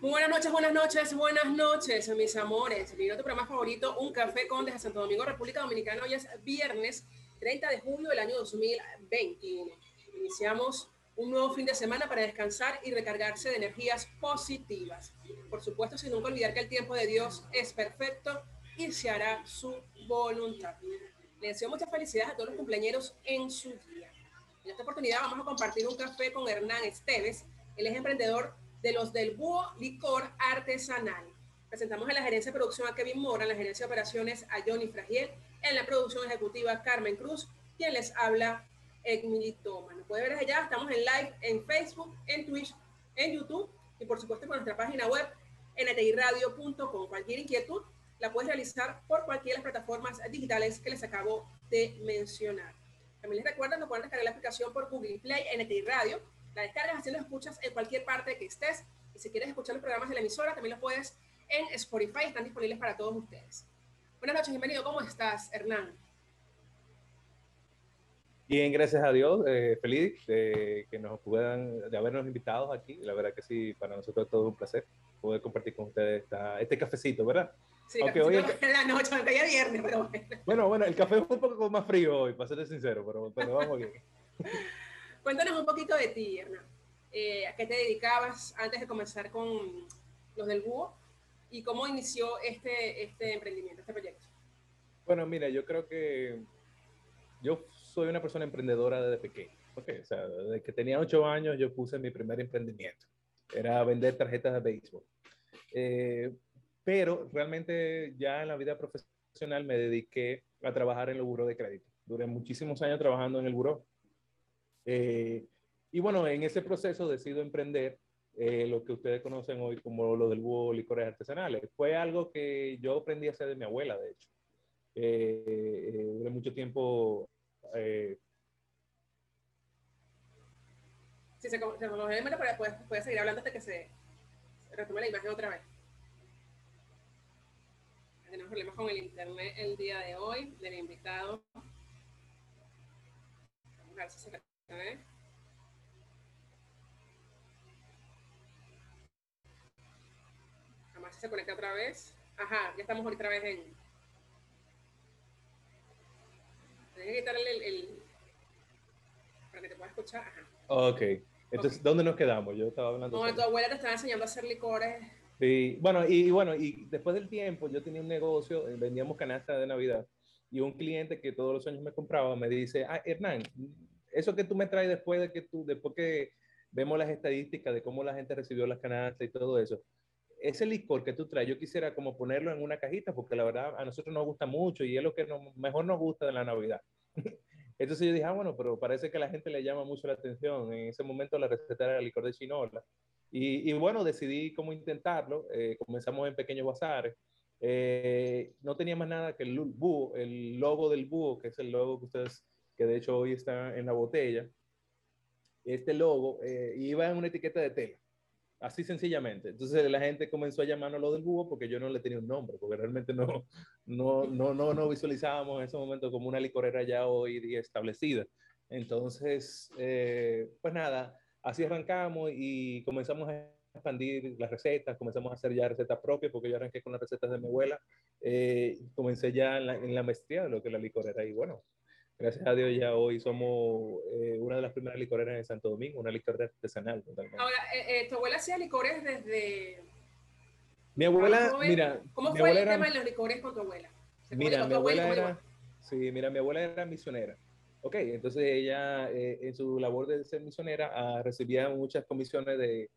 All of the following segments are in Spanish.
Muy buenas noches, buenas noches, buenas noches, mis amores. Mi otro programa favorito, Un Café con desde Santo Domingo, República Dominicana. Hoy es viernes 30 de julio del año 2021. Iniciamos un nuevo fin de semana para descansar y recargarse de energías positivas. Por supuesto, sin nunca olvidar que el tiempo de Dios es perfecto y se hará su voluntad. Le deseo muchas felicidades a todos los cumpleaños en su día. En esta oportunidad vamos a compartir un café con Hernán Esteves. Él es emprendedor de los del Búho Licor Artesanal. Presentamos en la gerencia de producción a Kevin Mora, en la gerencia de operaciones a Johnny Fragiel, en la producción ejecutiva Carmen Cruz, quien les habla Emily Toma. Nos puede ver allá, estamos en live en Facebook, en Twitch, en YouTube y por supuesto con nuestra página web ntirradio.com. Cualquier inquietud la puedes realizar por cualquiera de las plataformas digitales que les acabo de mencionar. También les recuerdo que pueden descargar la aplicación por Google Play, NTI Radio, la descargas haciendo escuchas en cualquier parte que estés. Y si quieres escuchar los programas de la emisora, también los puedes en Spotify, están disponibles para todos ustedes. Buenas noches, bienvenido. ¿Cómo estás, Hernán? Bien, gracias a Dios, eh, feliz de que nos puedan, de habernos invitado aquí. La verdad que sí, para nosotros es todo un placer poder compartir con ustedes esta, este cafecito, ¿verdad? Sí, aunque hoy en la noche, aunque ya viernes, pero bueno. Bueno, bueno, el café es un poco más frío hoy, para ser sincero, pero, pero vamos bien. Cuéntanos un poquito de ti, Hernán. Eh, ¿A qué te dedicabas antes de comenzar con los del búho? ¿Y cómo inició este, este emprendimiento, este proyecto? Bueno, mira, yo creo que yo soy una persona emprendedora desde pequeño. Okay, o sea, desde que tenía ocho años yo puse mi primer emprendimiento. Era vender tarjetas de béisbol. Eh, pero realmente ya en la vida profesional me dediqué a trabajar en el buro de crédito. Duré muchísimos años trabajando en el buro eh, y bueno, en ese proceso decido emprender eh, lo que ustedes conocen hoy como lo del búho licores artesanales. Fue algo que yo aprendí a hacer de mi abuela, de hecho. Eh, duré mucho tiempo... Sí, se, se pero después puedes seguir hablando hasta que se retome la imagen otra vez. Tenemos problemas con el internet el día de hoy del invitado. Vamos a ver si se a ver. Jamás se conecta otra vez. Ajá, ya estamos otra vez en. Tienes que quitarle el, el, para que te pueda escuchar. Ajá. Ok. Entonces, ¿dónde nos quedamos? Yo estaba hablando. No, tu abuela te estaba enseñando a hacer licores. Sí, bueno, y, bueno, y después del tiempo, yo tenía un negocio, eh, vendíamos canasta de Navidad, y un cliente que todos los años me compraba me dice, ah, Hernán, eso que tú me traes después de que tú, después que vemos las estadísticas de cómo la gente recibió las canastas y todo eso, ese licor que tú traes, yo quisiera como ponerlo en una cajita porque la verdad a nosotros nos gusta mucho y es lo que mejor nos gusta de la Navidad. Entonces yo dije, ah, bueno, pero parece que a la gente le llama mucho la atención. En ese momento la receta era licor de chinola. Y, y bueno, decidí cómo intentarlo. Eh, comenzamos en pequeños bazares. Eh, no tenía más nada que el búho, el logo del búho, que es el logo que ustedes que de hecho hoy está en la botella, este logo eh, iba en una etiqueta de tela, así sencillamente. Entonces la gente comenzó a llamarnos lo del búho porque yo no le tenía un nombre, porque realmente no, no, no, no, no visualizábamos en ese momento como una licorera ya hoy día establecida. Entonces, eh, pues nada, así arrancamos y comenzamos a expandir las recetas, comenzamos a hacer ya recetas propias, porque yo arranqué con las recetas de mi abuela, eh, comencé ya en la, en la, maestría de lo que es la licorera y bueno, gracias a Dios ya hoy somos eh, una de las primeras licoreras en Santo Domingo, una licorera artesanal. Totalmente. Ahora, eh, eh, ¿tu abuela hacía licores desde... Mi abuela, mira... ¿Cómo fue el era... tema de los licores con tu abuela? Mira, mi abuela era... Sí, mira, mi abuela era misionera. Ok, entonces ella en su labor de ser misionera ah, recibía muchas comisiones de,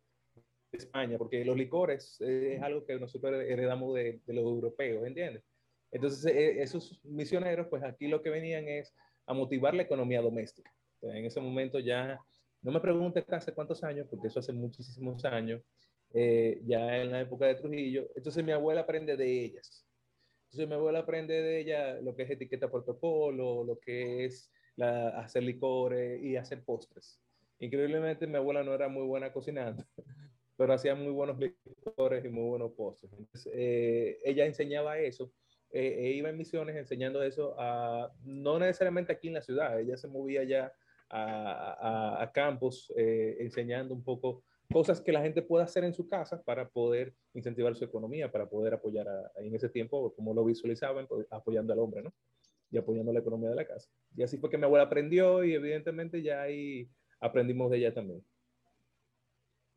España, porque los licores es algo que nosotros heredamos de, de los europeos, ¿entiendes? Entonces, esos misioneros, pues aquí lo que venían es a motivar la economía doméstica. En ese momento ya, no me pregunte hace cuántos años, porque eso hace muchísimos años, eh, ya en la época de Trujillo. Entonces mi abuela aprende de ellas. Entonces mi abuela aprende de ella lo que es etiqueta protocolo, lo que es la, hacer licores y hacer postres. Increíblemente mi abuela no era muy buena cocinando, pero hacía muy buenos licores y muy buenos postres. Entonces eh, ella enseñaba eso eh, iba en misiones enseñando eso, a, no necesariamente aquí en la ciudad, ella se movía ya a, a, a campos eh, enseñando un poco cosas que la gente pueda hacer en su casa para poder incentivar su economía, para poder apoyar en ese tiempo, como lo visualizaban, pues, apoyando al hombre, ¿no? Y apoyando la economía de la casa. Y así fue que mi abuela aprendió y evidentemente ya ahí aprendimos de ella también.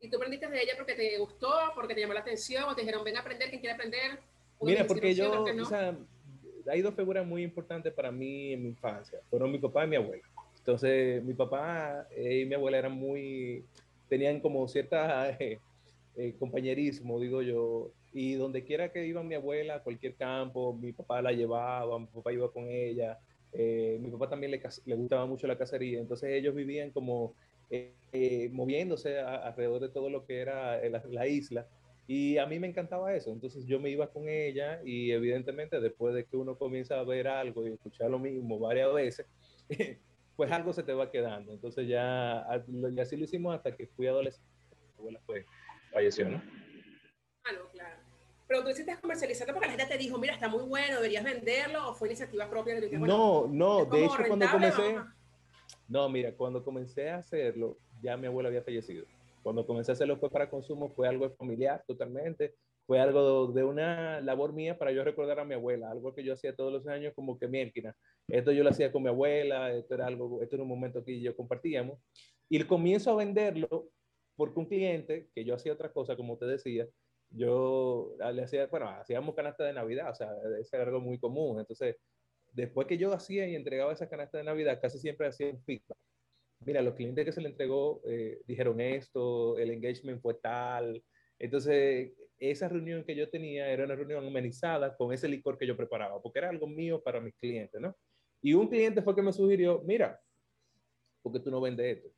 ¿Y tú aprendiste de ella porque te gustó, porque te llamó la atención, o te dijeron, ven a aprender, quien quiere aprender? Mira, porque yo, o sea, hay dos figuras muy importantes para mí en mi infancia. Fueron mi papá y mi abuela. Entonces, mi papá y mi abuela eran muy, tenían como cierta eh, eh, compañerismo, digo yo, y donde quiera que iba mi abuela, a cualquier campo, mi papá la llevaba, mi papá iba con ella, eh, mi papá también le, le, gustaba mucho la cacería, entonces ellos vivían como moviéndose alrededor de todo lo que era la, la, isla, y a mí me encantaba eso, entonces yo me iba con ella y evidentemente después de que uno comienza a ver algo y escuchar lo mismo varias veces, pues algo se te va quedando. Entonces ya, y así lo hicimos hasta que fui adolescente. Mi abuela fue, falleció, ¿no? Ah, no, claro. Pero tú hiciste comercializando porque la gente te dijo, mira, está muy bueno, deberías venderlo, o fue iniciativa propia de No, no, de hecho cuando comencé, no, mira, cuando comencé a hacerlo, ya mi abuela había fallecido. Cuando comencé a hacerlo fue para consumo, fue algo familiar totalmente fue algo de una labor mía para yo recordar a mi abuela, algo que yo hacía todos los años como que miérquina. Esto yo lo hacía con mi abuela, esto era algo, esto era un momento que yo compartíamos. Y comienzo a venderlo porque un cliente, que yo hacía otra cosa, como te decía, yo le hacía, bueno, hacíamos canasta de Navidad, o sea, eso era algo muy común. Entonces, después que yo hacía y entregaba esa canasta de Navidad, casi siempre hacía un feedback. Mira, los clientes que se le entregó eh, dijeron esto, el engagement fue tal. Entonces, esa reunión que yo tenía era una reunión amenizada con ese licor que yo preparaba, porque era algo mío para mis clientes, ¿no? Y un cliente fue que me sugirió, mira, ¿por qué tú no vendes esto?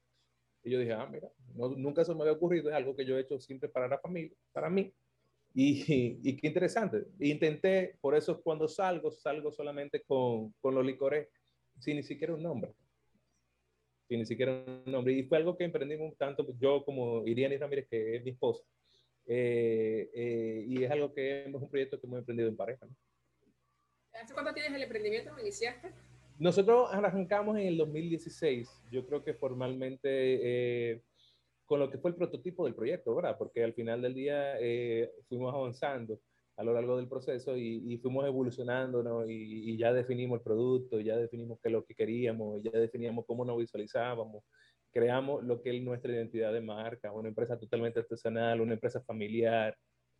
Y yo dije, ah, mira, nunca se me había ocurrido, es algo que yo he hecho siempre para la familia, para mí. Y, y, qué interesante. Intenté, por eso cuando salgo, salgo solamente con, con los licores sin ni siquiera un nombre. Sin ni siquiera un nombre. Y fue algo que emprendimos tanto yo como Iriani Ramírez, que es mi esposa eh, eh, y es algo que es un proyecto que hemos emprendido en pareja. ¿Hace cuánto tienes el emprendimiento? iniciaste? Nosotros arrancamos en el 2016, yo creo que formalmente eh, con lo que fue el prototipo del proyecto, ¿verdad? Porque al final del día fuimos avanzando a lo largo del proceso y, fuimos evolucionando, ¿no? Y, y, ya definimos el producto, ya definimos qué es lo que queríamos, ya definíamos cómo nos visualizábamos, creamos lo que es nuestra identidad de marca, una empresa totalmente artesanal, una empresa familiar.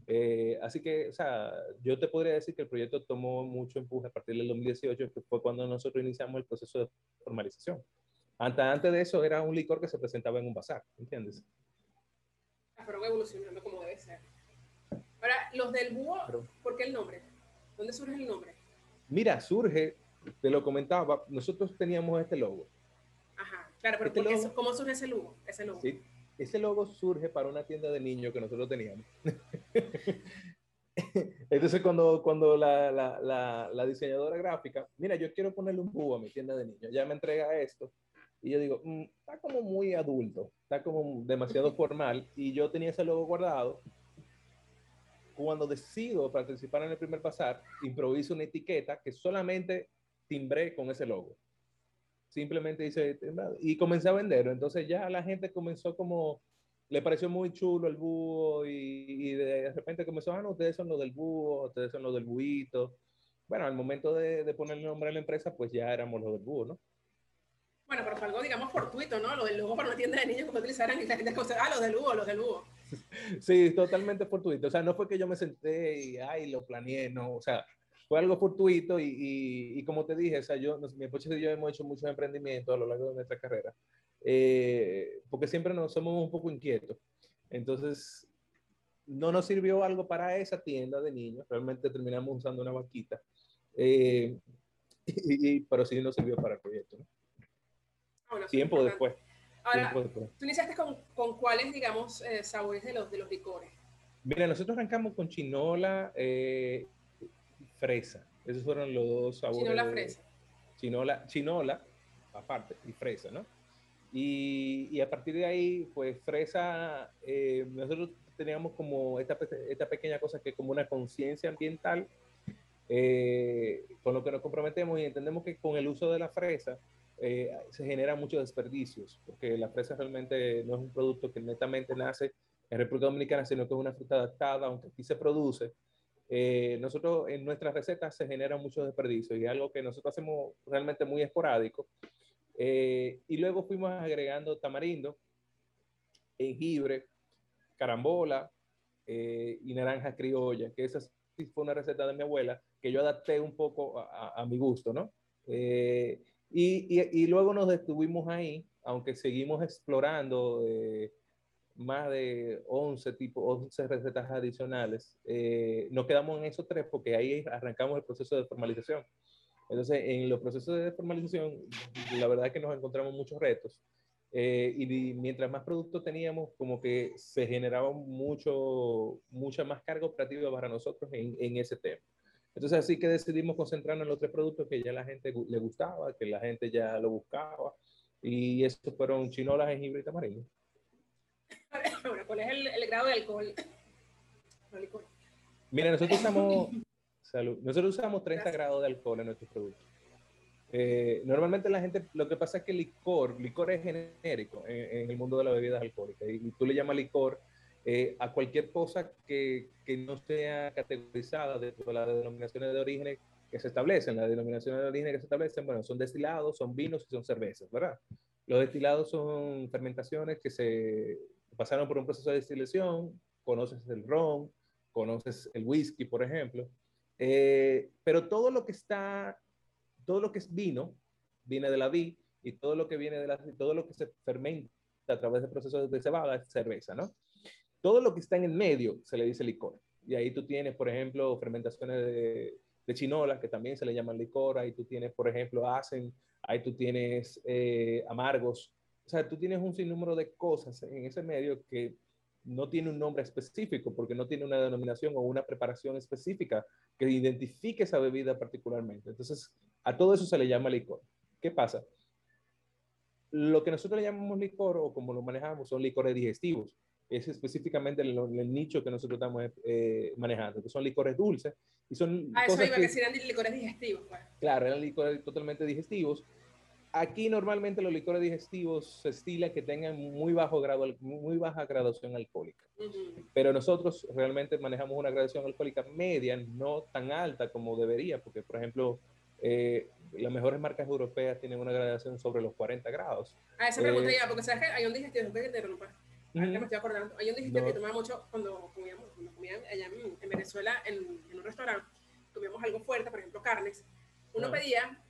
Eh, así que, o sea, yo te podría decir que el proyecto tomó mucho empuje a partir del 2018, que fue cuando nosotros iniciamos el proceso de formalización. Antes, antes de eso era un licor que se presentaba en un bazar, ¿entiendes? Ah, pero evolucionando como debe ser. Ahora, los del búho, ¿por qué el nombre? ¿Dónde surge el nombre? Mira, surge, te lo comentaba, nosotros teníamos este logo Claro, pero este ¿cómo surge ese logo? Ese logo? Sí, ese logo surge para una tienda de niños que nosotros teníamos. Entonces, cuando, cuando la, la, la, diseñadora gráfica, mira, yo quiero ponerle un búho a mi tienda de niños, ya me entrega esto. Y yo digo, mm, está como muy adulto, está como demasiado formal. Y yo tenía ese logo guardado. Cuando decido participar en el primer pasar, improviso una etiqueta que solamente timbré con ese logo simplemente dice, y comencé a venderlo. Entonces ya la gente comenzó como, le pareció muy chulo el búho y, de repente comenzó, ah, no, ustedes son los del búho, ustedes son los del buito. Bueno, al momento de, de poner el nombre a la empresa, pues ya éramos los del búho, ¿no? Bueno, pero fue algo, digamos, fortuito, ¿no? Lo del búho para una tienda de niños que utilizaran y la gente ah, los del búho, los del búho. Sí, totalmente fortuito. O sea, no fue que yo me senté y, ay, lo planeé, no. O sea, fue algo fortuito y, y, como te dije, o sea, yo, mi esposa y yo hemos hecho muchos emprendimientos a lo largo de nuestra carrera, eh, porque siempre nos somos un poco inquietos. Entonces, no nos sirvió algo para esa tienda de niños, realmente terminamos usando una vaquita, eh, y, pero sí nos sirvió para el proyecto. Ah, tiempo, después, Ahora, ¿tú iniciaste con, con cuáles, digamos, eh, sabores de los, de los licores? Mira, nosotros arrancamos con chinola, eh, fresa. Esos fueron los dos sabores. Chinola, fresa. Chinola, chinola, aparte, y fresa, ¿no? Y, y, a partir de ahí, pues fresa, eh, nosotros teníamos como esta, esta, pequeña cosa que es como una conciencia ambiental eh, con lo que nos comprometemos y entendemos que con el uso de la fresa eh, se generan muchos desperdicios, porque la fresa realmente no es un producto que netamente nace en República Dominicana, sino que es una fruta adaptada, aunque aquí se produce. Eh, nosotros en nuestras recetas se generan muchos desperdicios y es algo que nosotros hacemos realmente muy esporádico. Eh, y luego fuimos agregando tamarindo, jengibre, carambola y naranja criolla, que esa fue una receta de mi abuela que yo adapté un poco a, a mi gusto, ¿no? Y, y, luego nos detuvimos ahí, aunque seguimos explorando eh, más de 11, tipo, 11 recetas adicionales. Eh, nos quedamos en esos tres porque ahí arrancamos el proceso de formalización. Entonces, en los procesos de formalización, la verdad es que nos encontramos muchos retos. Eh, y mientras más productos teníamos, como que se generaba mucho, mucha más carga operativa para nosotros en, en ese tema. Entonces así que decidimos concentrarnos en los tres productos que ya la gente le gustaba, que la gente ya lo buscaba. Y estos fueron chinola, jengibre y tamarindo. ¿cuál es el, grado de alcohol? Mira, nosotros usamos, salud, nosotros usamos 30 grados de alcohol en nuestros productos. Eh, normalmente la gente, lo que pasa es que licor, licor es genérico en, en, el mundo de las bebidas alcohólicas y tú le llamas licor eh, a cualquier cosa que, no sea categorizada dentro de las denominaciones de origen que se establecen. Las denominaciones de origen que se establecen, bueno, son destilados, son vinos y son cervezas, ¿verdad? Los destilados son fermentaciones que se pasaron por un proceso de destilación, conoces el ron, conoces el whisky, por ejemplo, eh, pero todo lo que está, todo lo que es vino, viene de la vid, y todo lo que viene de la, todo lo que se fermenta a través de procesos de cebada es cerveza, ¿no? Todo lo que está en el medio se le dice licor. Y ahí tú tienes, por ejemplo, fermentaciones de, de chinola, que también se le llaman licor. Ahí tú tienes, por ejemplo, hacen, ahí tú tienes eh, amargos. O sea, tú tienes un sinnúmero de cosas en ese medio que no tiene un nombre específico porque no tiene una denominación o una preparación específica que identifique esa bebida particularmente. Entonces, a todo eso se le llama licor. ¿Qué pasa? Lo que nosotros le llamamos licor o como lo manejamos son licores digestivos es específicamente el, el nicho que nosotros estamos eh, manejando, que son licores dulces. Y son ah, eso iba que, a decir, eran licores digestivos. Pues. Claro, eran licores totalmente digestivos. Aquí normalmente los licores digestivos se estila que tengan muy, bajo grado, muy baja graduación alcohólica. Pero nosotros realmente manejamos una graduación alcohólica media, no tan alta como debería, porque por ejemplo, eh, las mejores marcas europeas tienen una graduación sobre los 40 grados. Ah, esa pregunta eh, ya, porque sabes que hay un digestivo, que te interrumpa me estoy acordando. Hay un dijiste que tomaba mucho cuando comíamos, cuando comían allá en, Venezuela en, un restaurante, comíamos algo fuerte, por ejemplo, carnes. Uno ah. pedía,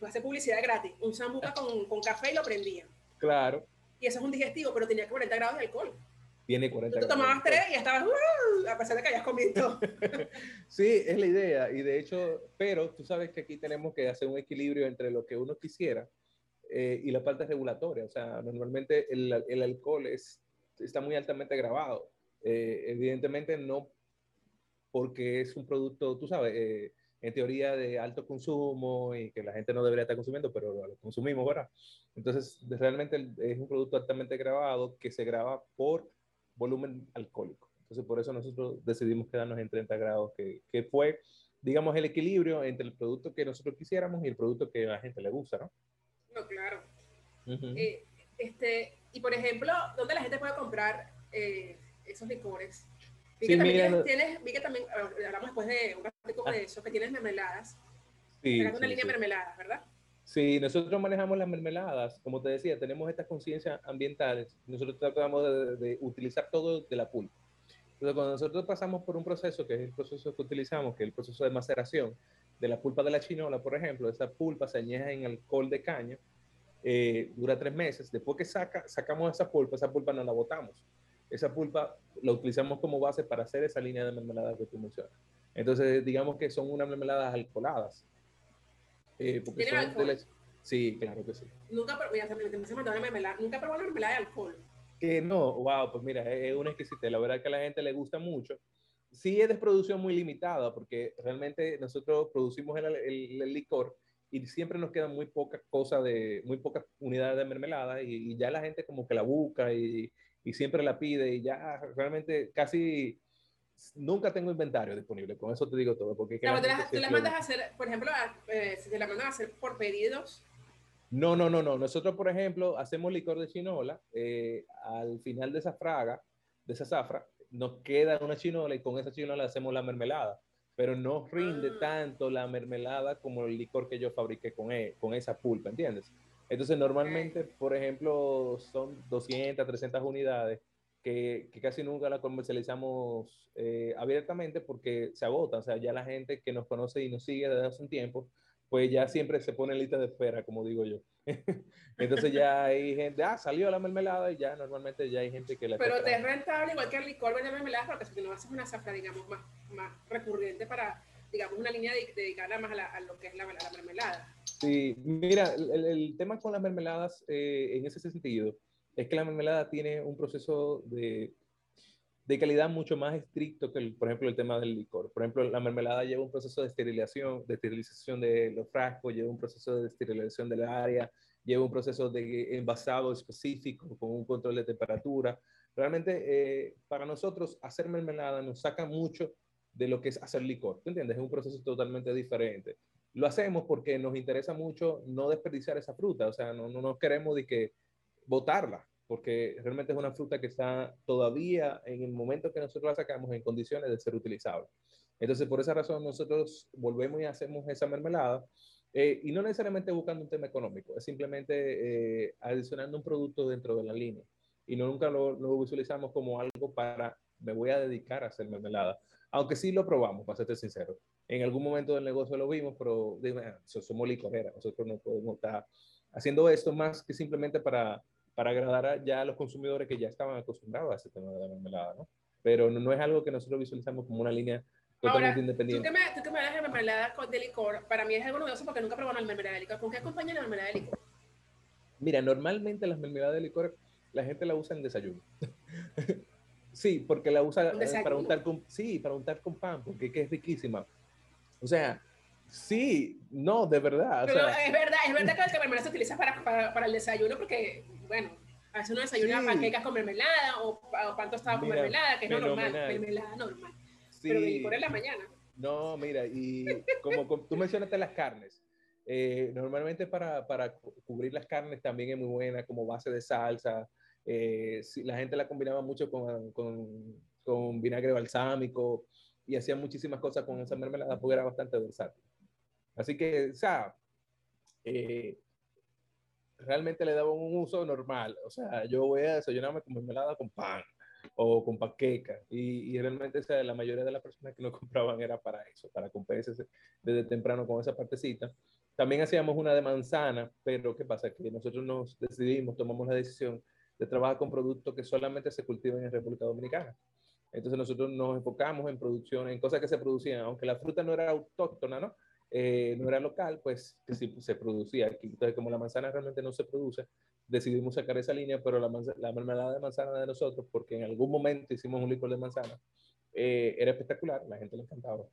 lo hace publicidad gratis, un sambuca con, con, café y lo prendía. Claro. Y eso es un digestivo, pero tenía 40 grados de alcohol. Tiene 40 Tú, tomabas tres y estabas, uh, a pesar de que hayas comido. sí, es la idea. Y de hecho, pero tú sabes que aquí tenemos que hacer un equilibrio entre lo que uno quisiera eh, y la parte regulatoria. O sea, normalmente el, el alcohol es está muy altamente grabado. Eh, evidentemente no porque es un producto, tú sabes, eh, en teoría de alto consumo y que la gente no debería estar consumiendo, pero lo consumimos, ¿verdad? Entonces, realmente es un producto altamente grabado que se graba por volumen alcohólico. Entonces, por eso nosotros decidimos quedarnos en 30 grados, que, que fue, digamos, el equilibrio entre el producto que nosotros quisiéramos y el producto que a la gente le gusta, ¿no? No, claro. eh, este, y por ejemplo, ¿dónde la gente puede comprar eh, esos licores? Vi, que también tienes, vi que también, hablamos después de un ratito de ah. eso, que tienes mermeladas. Sí, una línea de mermeladas, ¿verdad? Sí, nosotros manejamos las mermeladas, como te decía, tenemos estas conciencias ambientales, nosotros tratamos de, de, utilizar todo de la pulpa. Entonces, cuando nosotros pasamos por un proceso, que es el proceso que utilizamos, que es el proceso de maceración de la pulpa de la chinola, por ejemplo, esa pulpa se añeja en alcohol de caña, eh, dura tres meses. Después que saca, sacamos esa pulpa, esa pulpa no la botamos. Esa pulpa la utilizamos como base para hacer esa línea de mermelada que tú mencionas. Entonces, digamos que son unas mermeladas alcoholadas. Eh, alcohol? Sí, claro que sí. Nunca probé, mermelada. Nunca probé una mermelada de alcohol. Que no, wow, pues mira, es una exquisita. La verdad que a la gente le gusta mucho. Sí es de producción muy limitada, porque realmente nosotros producimos el, el licor y siempre nos quedan muy pocas cosas de, muy pocas unidades de mermelada y, ya la gente como que la busca y, y, siempre la pide y ya realmente casi nunca tengo inventario disponible, con eso te digo todo. Porque claro, tú, las, mandas a hacer, por ejemplo, eh, si te la mandan a hacer por pedidos, No, no, no, no. Nosotros, por ejemplo, hacemos licor de chinola. Eh, al final de esa fraga, de esa zafra, nos queda una chinola y con esa chinola hacemos la mermelada. Pero no rinde Ah. tanto la mermelada como el licor que yo fabriqué con, e- con esa pulpa, ¿entiendes? Entonces, normalmente, por ejemplo, son 200, 300 unidades que, que casi nunca la comercializamos eh, abiertamente porque se agota. O sea, ya la gente que nos conoce y nos sigue desde hace un tiempo, pues ya siempre se pone en lista de espera, como digo yo. Entonces ya hay gente, ah, salió la mermelada y ya normalmente ya hay gente que la Pero te es rentable igual que el licor vender mermeladas porque si no haces una zafra, digamos, más, más recurrente para, digamos, una línea de- dedicada más a, la- a lo que es la, la mermelada. Sí, mira, el, el tema con las mermeladas eh, en ese sentido es que la mermelada tiene un proceso de, de calidad mucho más estricto que, el- por ejemplo, el tema del licor. Por ejemplo, la mermelada lleva un proceso de esterilización, de esterilización de los frascos, lleva un proceso de esterilización del área, lleva un proceso de envasado específico con un control de temperatura. Realmente, eh, para nosotros, hacer mermelada nos saca mucho de lo que es hacer licor. ¿Tú entiendes? Es un proceso totalmente diferente. Lo hacemos porque nos interesa mucho no desperdiciar esa fruta, o sea, no, no, no queremos de que botarla, porque realmente es una fruta que está todavía en el momento que nosotros la sacamos en condiciones de ser utilizable. Entonces, por esa razón, nosotros volvemos y hacemos esa mermelada, eh, y no necesariamente buscando un tema económico, es simplemente eh, adicionando un producto dentro de la línea. Y no, nunca lo, lo visualizamos como algo para, me voy a dedicar a hacer mermelada, aunque sí lo probamos, para serte sincero. En algún momento del negocio lo vimos, pero dime, ah, so- somos licoreras, nosotros no podemos estar haciendo esto más que simplemente para, para agradar a, ya a los consumidores que ya estaban acostumbrados a ese tema de la mermelada, ¿no? Pero no, no es algo que nosotros visualizamos como una línea totalmente Ahora, tú independiente. que, me, tú que me hablas de mermelada de licor, para mí es algo novedoso porque nunca probado una mermelada de licor. ¿Con qué acompaña la mermelada de licor? Mira, normalmente las mermeladas de licor la gente la usa en desayuno. sí, porque la usa ¿Un eh, para untar con, sí, para untar con pan, porque es que es riquísima. O sea, sí, no, de verdad. O sea, es verdad, es verdad que la mermelada se utiliza para, para, para el desayuno porque, bueno, a veces uno desayuna Sí. panquecas con mermelada o, o pan tostado con mermelada, que es lo normal, mermelada normal. sí, Pero de licor en la mañana. No, mira, y como, como tú mencionaste las carnes, eh, normalmente para, para cu- cubrir las carnes también es muy buena como base de salsa. eh, sí, la gente la combinaba mucho con, con, con vinagre balsámico y hacía muchísimas cosas con esa mermelada porque era bastante versátil. Así que, o sea, eh, realmente le daban un uso normal. O sea, yo voy a desayunarme con mermelada con pan o con panqueca. Y, y realmente la mayoría de las personas que lo compraban era para eso, para comprarse desde temprano con esa partecita. También hacíamos una de manzana, pero ¿qué pasa? Que nosotros nos decidimos, tomamos la decisión de trabajar con productos que solamente se cultivan en República Dominicana. Entonces nosotros nos enfocamos en producción, en cosas que se producían, aunque la fruta no era autóctona, ¿no? Eh, no era local, pues que sí se producía aquí. Entonces, como la manzana realmente no se produce, decidimos sacar esa línea, pero la, la mermelada de manzana de nosotros, porque en algún momento hicimos un licor de manzana, eh, era espectacular, la gente le encantaba.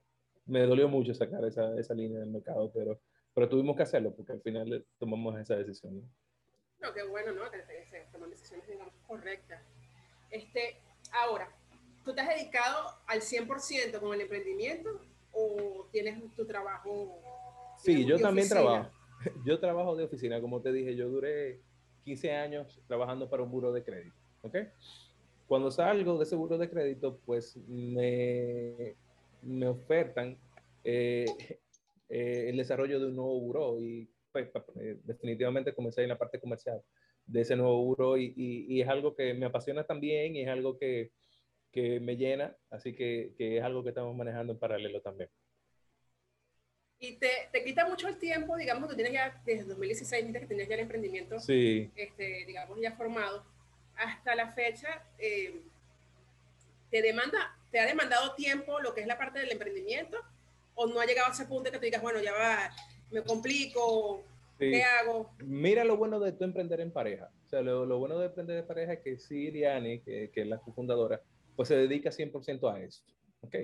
Me dolió mucho sacar esa, esa línea del mercado, pero, pero tuvimos que hacerlo porque al final tomamos esa decisión. ¿no? Qué bueno, ¿no? Que se toman decisiones, digamos, correctas. Este, ahora, ¿tú te has dedicado al 100% con el emprendimiento o tienes tu trabajo? Sí, yo también oficina? trabajo. Yo trabajo de oficina, como te dije, yo duré 15 años trabajando para un buro de crédito, ¿ok? Cuando salgo de ese buro de crédito, pues me, me ofertan eh, eh, el desarrollo de un nuevo buro y pues, eh, definitivamente comencé en la parte comercial de ese nuevo buro y, y- y es algo que me apasiona también y es algo que, que me llena, así que, que es algo que estamos manejando en paralelo también. Y te, te quita mucho el tiempo, digamos, tú tienes ya desde 2016, dijiste que tenías ya el emprendimiento, Sí, este, digamos, ya formado, hasta la fecha, eh, ¿te demanda, te ha demandado tiempo lo que es la parte del emprendimiento? ¿O no ha llegado a ese punto que tú digas, bueno, ya va, me complico, sí. ¿qué hago? Mira lo bueno de tú emprender en pareja. O sea, lo, lo bueno de emprender en pareja es que sí, Iriani, que, que es la cofundadora, pues se dedica 100% a esto. ¿Ok?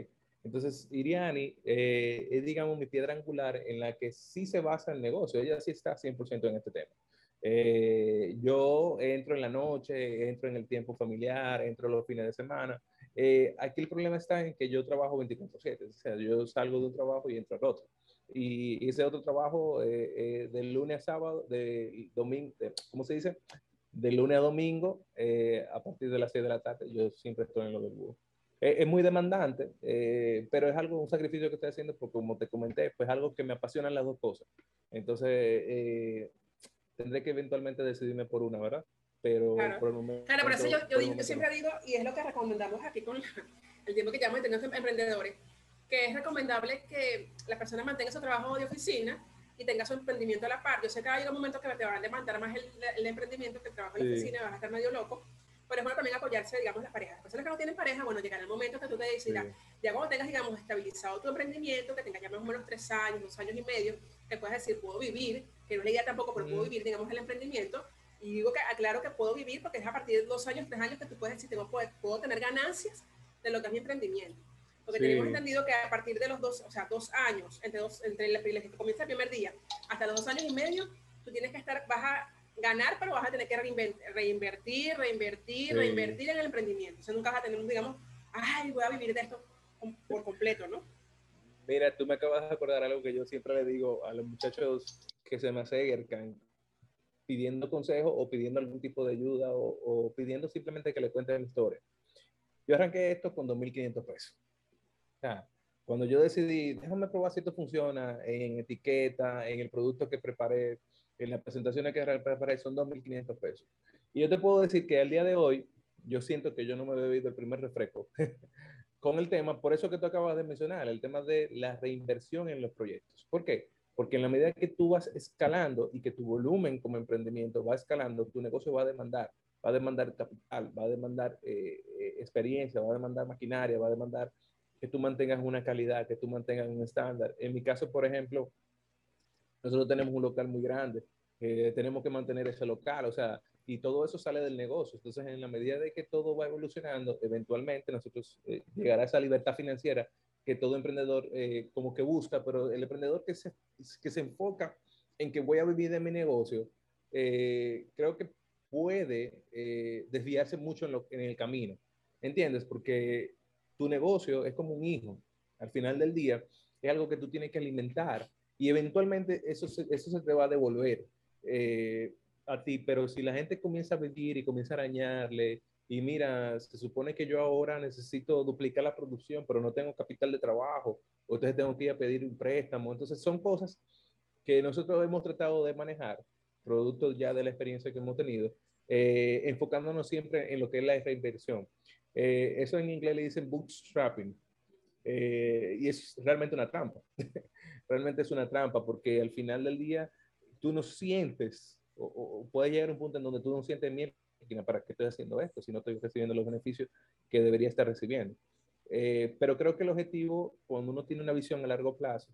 Entonces, Iriani eh, es, digamos, mi piedra angular en la que sí se basa el negocio. Ella sí está 100% en este tema. Eh, yo entro en la noche, entro en el tiempo familiar, entro los fines de semana. Eh, aquí el problema está en que yo trabajo 24/7, o sea, yo salgo de un trabajo y entro al otro. y hice otro trabajo eh, eh, de lunes a sábado, de domingo, ¿cómo se dice? De lunes a domingo, eh, a partir de las 6 de la tarde, yo siempre estoy en lo del búho. es muy demandante, pero es algo, un sacrificio que estoy haciendo porque como te comenté, pues algo que me apasionan las dos cosas. Entonces, tendré que eventualmente decidirme por una, ¿verdad? Pero claro. por el momento, claro, por eso yo, yo, siempre digo, y es lo que recomendamos aquí con el tiempo que llamamos teniendo emprendedores, que es recomendable que la persona mantenga su trabajo de oficina y tenga su emprendimiento a la par. Yo sé que hay un momento que te van a demandar más el, el emprendimiento que el trabajo en la oficina vas a estar medio loco, pero es bueno también apoyarse, digamos, las parejas. Las personas que no tienen pareja, bueno, llegará el momento que tú te decidas, ya cuando tengas, digamos, estabilizado tu emprendimiento, que tengas ya más o menos tres años, dos años y medio, que puedas decir, puedo vivir, que no es la idea tampoco, pero puedo vivir, digamos, el emprendimiento. Y digo que aclaro que puedo vivir porque es a partir de dos años, tres años que tú puedes decir, tengo, puedo, puedo tener ganancias de lo que es mi emprendimiento. Porque tenemos entendido que a partir de los dos, o sea, dos años, entre, dos, entre el, que comienza el primer día hasta los dos años y medio, tú tienes que estar, vas a ganar, pero vas a tener que reinvertir, reinvertir, reinvertir en el emprendimiento. O sea, nunca vas a tener, digamos, ay, voy a vivir de esto por completo, ¿no? Mira, tú me acabas de acordar algo que yo siempre le digo a los muchachos que se me acercan pidiendo consejo o pidiendo algún tipo de ayuda o, o pidiendo simplemente que le cuenten la historia. Yo arranqué esto con 2.500 pesos cuando yo decidí, déjame probar si esto funciona en etiqueta, en el producto que preparé, en las presentaciones que preparé, son 2.500 pesos. Y yo te puedo decir que al día de hoy, yo siento que yo no me he bebido el primer refresco con el tema, por eso que tú acabas de mencionar, el tema de la reinversión en los proyectos. ¿Por qué? Porque en la medida que tú vas escalando y que tu volumen como emprendimiento va escalando, tu negocio va a demandar, va a demandar capital, va a demandar eh, eh, experiencia, va a demandar maquinaria, va a demandar que tú mantengas una calidad, que tú mantengas un estándar. En mi caso, por ejemplo, nosotros tenemos un local muy grande, eh, tenemos que mantener ese local, o sea, y todo eso sale del negocio. Entonces, en la medida de que todo va evolucionando, eventualmente nosotros eh, llegará a esa libertad financiera que todo emprendedor eh, como que busca, pero el emprendedor que se, que se enfoca en que voy a vivir de mi negocio, creo que puede desviarse mucho en, lo, en el camino. ¿Entiendes? Porque tu negocio es como un hijo. Al final del día, es algo que tú tienes que alimentar y eventualmente eso se, eso se te va a devolver eh, a ti. Pero si la gente comienza a vivir y comienza a arañarle, y mira, se supone que yo ahora necesito duplicar la producción, pero no tengo capital de trabajo, o entonces tengo que ir a pedir un préstamo. Entonces son cosas que nosotros hemos tratado de manejar, producto ya de la experiencia que hemos tenido, eh, enfocándonos siempre en lo que es la reinversión. Eh, eso en inglés le dicen bootstrapping. Eh, y es realmente una trampa. realmente es una trampa porque al final del día tú no sientes o, o puede llegar a un punto en donde tú no sientes miedo para qué estoy haciendo esto si no estoy recibiendo los beneficios que debería estar recibiendo. Eh, pero creo que el objetivo, cuando uno tiene una visión a largo plazo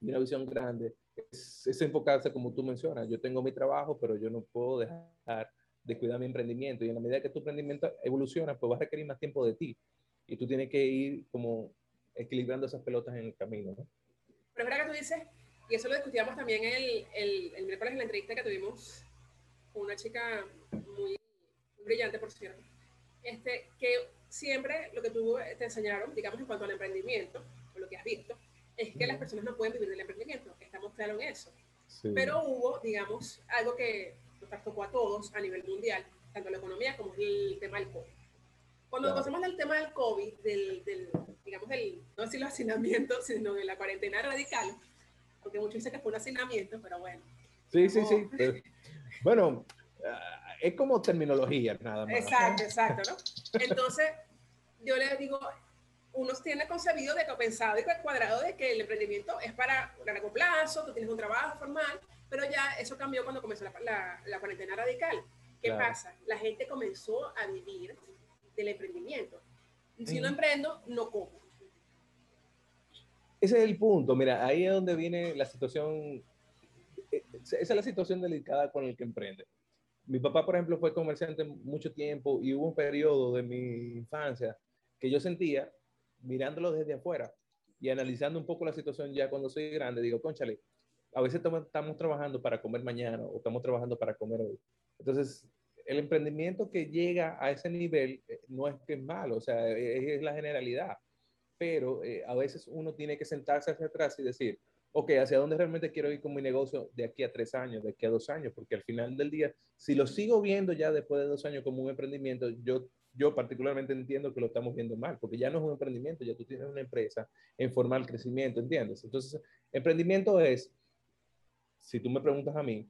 y una visión grande, es, es enfocarse como tú mencionas. Yo tengo mi trabajo, pero yo no puedo dejar de cuidar mi emprendimiento. Y en la medida que tu emprendimiento evoluciona, pues va a requerir más tiempo de ti. Y tú tienes que ir como equilibrando esas pelotas en el camino, ¿no? Pero es verdad que tú dices, y eso lo discutíamos también el, el, el miércoles en la entrevista que tuvimos con una chica muy brillante, por cierto, este, que siempre lo que tú te enseñaron, digamos, en cuanto al emprendimiento, o lo que has visto, es que las personas no pueden vivir del emprendimiento, estamos claros en eso. Pero hubo, digamos, algo que nos tocó a todos a nivel mundial, tanto la economía como el tema del COVID. Cuando pasamos del tema del COVID, del, del digamos, del, no decirlo hacinamiento, sino de la cuarentena radical, porque muchos dicen que fue un hacinamiento, pero bueno. Sí, sí, sí. bueno, ah, es como terminología, nada más. Exacto, exacto, ¿no? Entonces, yo les digo, uno tiene concebido, de que pensado y cuadrado de que el emprendimiento es para largo plazo, tú tienes un trabajo formal, pero ya eso cambió cuando comenzó la, la, cuarentena radical. ¿Qué pasa? La gente comenzó a vivir del emprendimiento. Si no emprendo, no como. Ese es el punto. Mira, ahí es donde viene la situación. Eh, esa es la situación delicada con el que emprende. Mi papá, por ejemplo, fue comerciante mucho tiempo y hubo un periodo de mi infancia que yo sentía, mirándolo desde afuera y analizando un poco la situación ya cuando soy grande, digo, conchale, a veces estamos trabajando para comer mañana o estamos trabajando para comer hoy. Entonces, el emprendimiento que llega a ese nivel eh, no es que es malo, o sea, es, la generalidad, pero eh, a veces uno tiene que sentarse hacia atrás y decir, ok, ¿hacia dónde realmente quiero ir con mi negocio de aquí a tres años, de aquí a dos años? Porque al final del día, si lo sigo viendo ya después de dos años como un emprendimiento, yo, yo particularmente entiendo que lo estamos viendo mal, porque ya no es un emprendimiento, ya tú tienes una empresa en formal crecimiento, ¿entiendes? Entonces, emprendimiento es, si tú me preguntas a mí,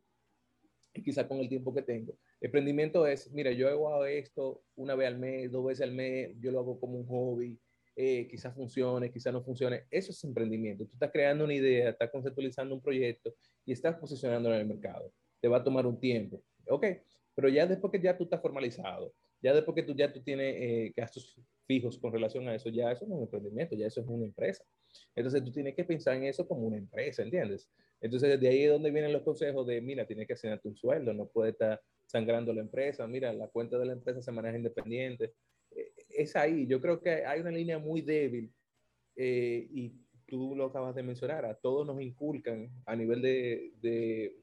y quizá con el tiempo que tengo, emprendimiento es, mira, yo hago esto una vez al mes, dos veces al mes, yo lo hago como un hobby, eh, quizás funcione, quizás no funcione. Eso es emprendimiento. Tú estás creando una idea, estás conceptualizando un proyecto y estás posicionándolo en el mercado. Te va a tomar un tiempo, ¿ok? Pero ya después que ya tú estás formalizado, ya después que tú ya tú tienes eh, gastos fijos con relación a eso, ya eso no es un emprendimiento, ya eso es una empresa. Entonces tú tienes que pensar en eso como una empresa, ¿entiendes? Entonces de ahí es donde vienen los consejos de, mira, tienes que asignarte un sueldo, no puede estar sangrando la empresa, mira, la cuenta de la empresa se maneja independiente, es ahí. Yo creo que hay una línea muy débil eh, y tú lo acabas de mencionar, a todos nos inculcan a nivel de, de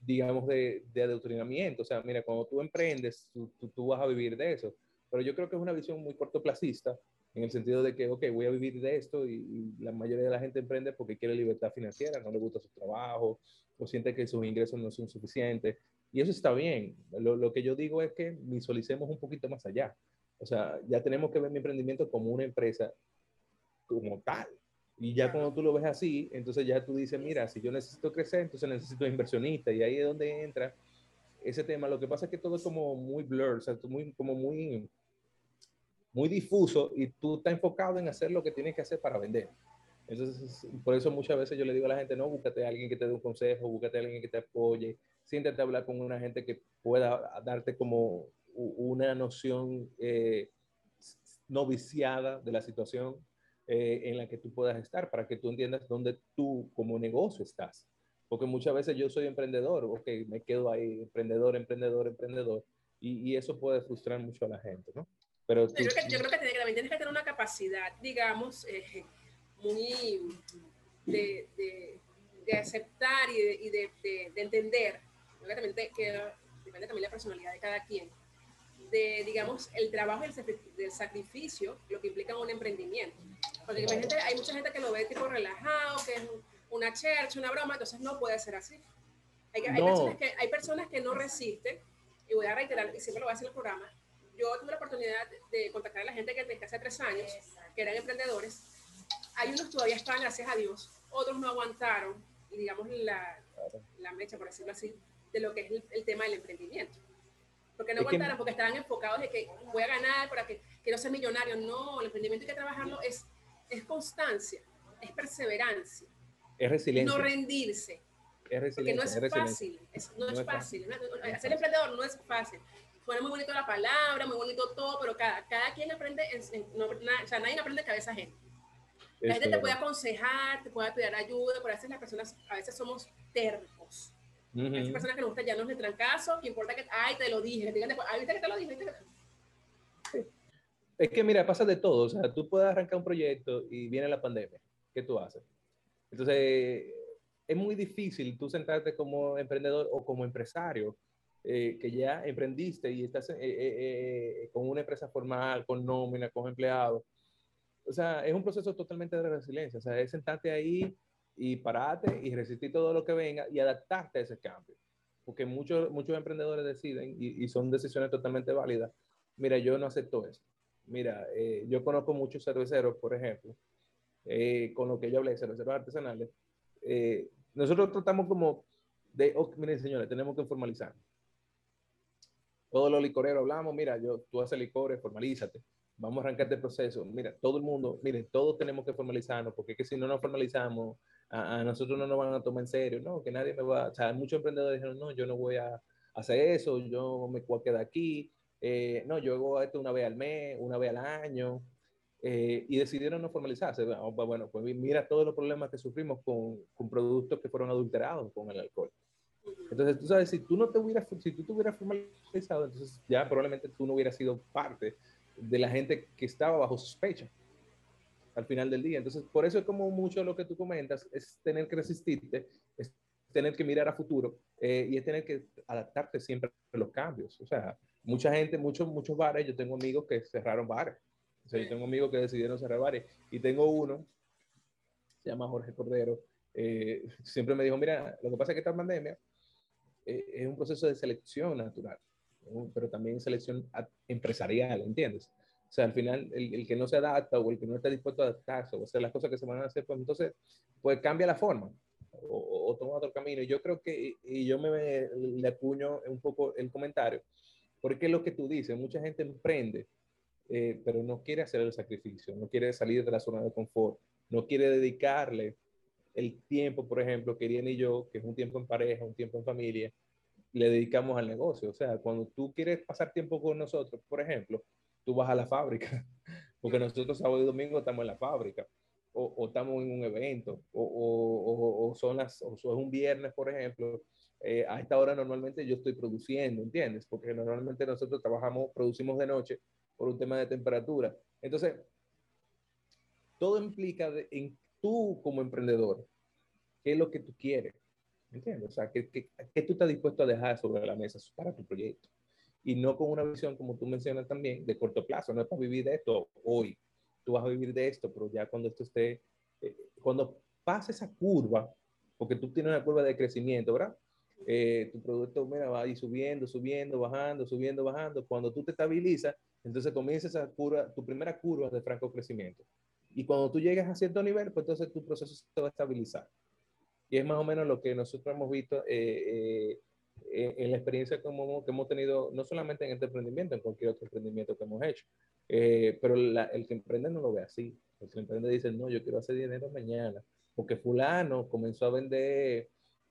digamos, de, de, adoctrinamiento. O sea, mira, cuando tú emprendes, tú, tú, vas a vivir de eso. Pero yo creo que es una visión muy cortoplacista en el sentido de que, ok, voy a vivir de esto y, la mayoría de la gente emprende porque quiere libertad financiera, no le gusta su trabajo o siente que sus ingresos no son suficientes. Y eso está bien. Lo, lo que yo digo es que visualicemos un poquito más allá. O sea, ya tenemos que ver mi emprendimiento como una empresa como tal. Y ya cuando tú lo ves así, entonces ya tú dices, mira, si yo necesito crecer, entonces necesito inversionista. Y ahí es donde entra ese tema. Lo que pasa es que todo es como muy blur, o sea, muy, como muy, muy difuso y tú estás enfocado en hacer lo que tienes que hacer para vender. Entonces, por eso muchas veces yo le digo a la gente, no, búscate a alguien que te dé un consejo, búscate a alguien que te apoye, siéntate a hablar con una gente que pueda darte como una noción eh, no viciada de la situación eh, en la que tú puedas estar, para que tú entiendas dónde tú como negocio estás. Porque muchas veces yo soy emprendedor, ok, me quedo ahí, emprendedor, emprendedor, emprendedor, y, eso puede frustrar mucho a la gente, ¿no? Pero yo, creo que, yo creo que también tienes que tener una capacidad, digamos, eh, muy de, de, aceptar y, de, de, entender, obviamente que depende también de la personalidad de cada quien, de, digamos, el trabajo y del sacrificio, lo que implica un emprendimiento. Porque hay mucha gente que lo ve tipo relajado, que es una chercha, una broma, entonces no puede ser así. Hay, hay, personas que, hay personas que no resisten, y voy a reiterar, y siempre lo voy a hacer en el programa, yo tuve la oportunidad de contactar a la gente que desde hace tres años, que eran emprendedores. Hay unos todavía están, gracias a Dios, otros no aguantaron, y digamos, la, la mecha, por decirlo así, de lo que es el tema del emprendimiento porque no aguantaron, porque estaban enfocados de que voy a ganar, para que quiero ser millonario. No, el emprendimiento hay que trabajarlo es, es constancia, es perseverancia. Es resiliencia. No rendirse. Es resiliencia. Porque no es, fácil, no, es, fácil. Ser emprendedor no es fácil. Suena muy bonito la palabra, muy bonito todo, pero cada, cada quien aprende, no, o sea, nadie aprende cabeza ajena. La gente te puede aconsejar, te puede pedir ayuda, pero a veces las personas, a veces somos tercos Uh -huh. personas que nos gusta ya no es de trancazo, que importa que, ay, te lo dije, digan después, ay, viste que te lo dije. Es que mira, pasa de todo, o sea, tú puedes arrancar un proyecto y viene la pandemia, ¿qué tú haces? Entonces, es muy difícil tú sentarte como emprendedor o como empresario, eh, que ya emprendiste y estás eh, eh, eh, con una empresa formal, con nómina, con empleados. O sea, es un proceso totalmente de resiliencia, o sea, es sentarte ahí y pararte y resistir todo lo que venga y adaptarte a ese cambio. Porque muchos, muchos emprendedores deciden y, y son decisiones totalmente válidas. Mira, yo no acepto eso. Mira, eh, yo conozco muchos cerveceros, por ejemplo, eh, con lo que yo hablé, cerveceros artesanales. Eh, nosotros tratamos como de, oh, miren señores, tenemos que formalizar. Todos los licoreros hablamos, mira, yo, tú haces licores, formalízate vamos a arrancar este proceso. Mira, todo el mundo, miren, todos tenemos que formalizarnos, porque es que si no nos formalizamos, a, nosotros no nos van a tomar en serio, ¿no? Que nadie me va, o sea, muchos emprendedores dijeron, no, yo no voy a hacer eso, yo me voy a quedar aquí, eh, no, yo hago esto una vez al mes, una vez al año, eh, y decidieron no formalizarse. Bueno, pues mira todos los problemas que sufrimos con, con, productos que fueron adulterados con el alcohol. Entonces, tú sabes, si tú no te hubieras, si tú te hubieras formalizado, entonces ya probablemente tú no hubieras sido parte de la gente que estaba bajo sospecha al final del día. Entonces, por eso es como mucho lo que tú comentas, es tener que resistirte, es tener que mirar a futuro eh, y es tener que adaptarte siempre a los cambios. O sea, mucha gente, muchos, muchos bares, yo tengo amigos que cerraron bares. O sea, yo tengo amigos que decidieron cerrar bares y tengo uno, se llama Jorge Cordero, eh, siempre me dijo, mira, lo que pasa es que esta pandemia es un proceso de selección natural, pero también selección empresarial, ¿entiendes? O sea, al final, el, el, que no se adapta o el que no está dispuesto a adaptarse o hacer las cosas que se van a hacer, pues entonces, pues cambia la forma o, o toma otro camino. Yo creo que, y yo me le acuño un poco el comentario, porque es lo que tú dices, mucha gente emprende, eh, pero no quiere hacer el sacrificio, no quiere salir de la zona de confort, no quiere dedicarle el tiempo, por ejemplo, que Irene y yo, que es un tiempo en pareja, un tiempo en familia, le dedicamos al negocio. O sea, cuando tú quieres pasar tiempo con nosotros, por ejemplo, tú vas a la fábrica, porque nosotros sábado y domingo estamos en la fábrica, o, o estamos en un evento, o, o, o son las, o es un viernes, por ejemplo, eh, a esta hora normalmente yo estoy produciendo, ¿entiendes? Porque normalmente nosotros trabajamos, producimos de noche por un tema de temperatura. Entonces, todo implica en tú como emprendedor, qué es lo que tú quieres, ¿entiendes? O sea, ¿qué, qué, qué tú estás dispuesto a dejar sobre la mesa para tu proyecto? Y no con una visión, como tú mencionas también, de corto plazo, no es para vivir de esto hoy, tú vas a vivir de esto, pero ya cuando esto esté, eh, cuando pase esa curva, porque tú tienes una curva de crecimiento, ¿verdad? Eh, tu producto mira, va a subiendo, subiendo, bajando, subiendo, bajando. Cuando tú te estabilizas, entonces comienza esa curva, tu primera curva de franco crecimiento. Y cuando tú llegas a cierto nivel, pues entonces tu proceso se va a estabilizar. Y es más o menos lo que nosotros hemos visto eh, eh, en la experiencia que hemos, que hemos, tenido, no solamente en este emprendimiento, en cualquier otro emprendimiento que hemos hecho. pero la, el que emprende no lo ve así. El que emprende dice, no, yo quiero hacer dinero mañana. Porque fulano comenzó a vender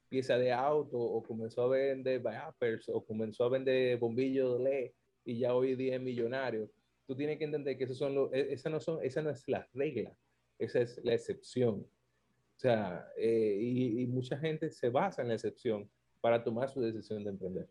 pieza de auto o comenzó a vender vapers o comenzó a vender bombillos de LED y ya hoy día es millonario. Tú tienes que entender que esos son los, e, esa, no son, esa no es la regla, esa es la excepción. O sea, eh, y, y, mucha gente se basa en la excepción para tomar su decisión de emprender.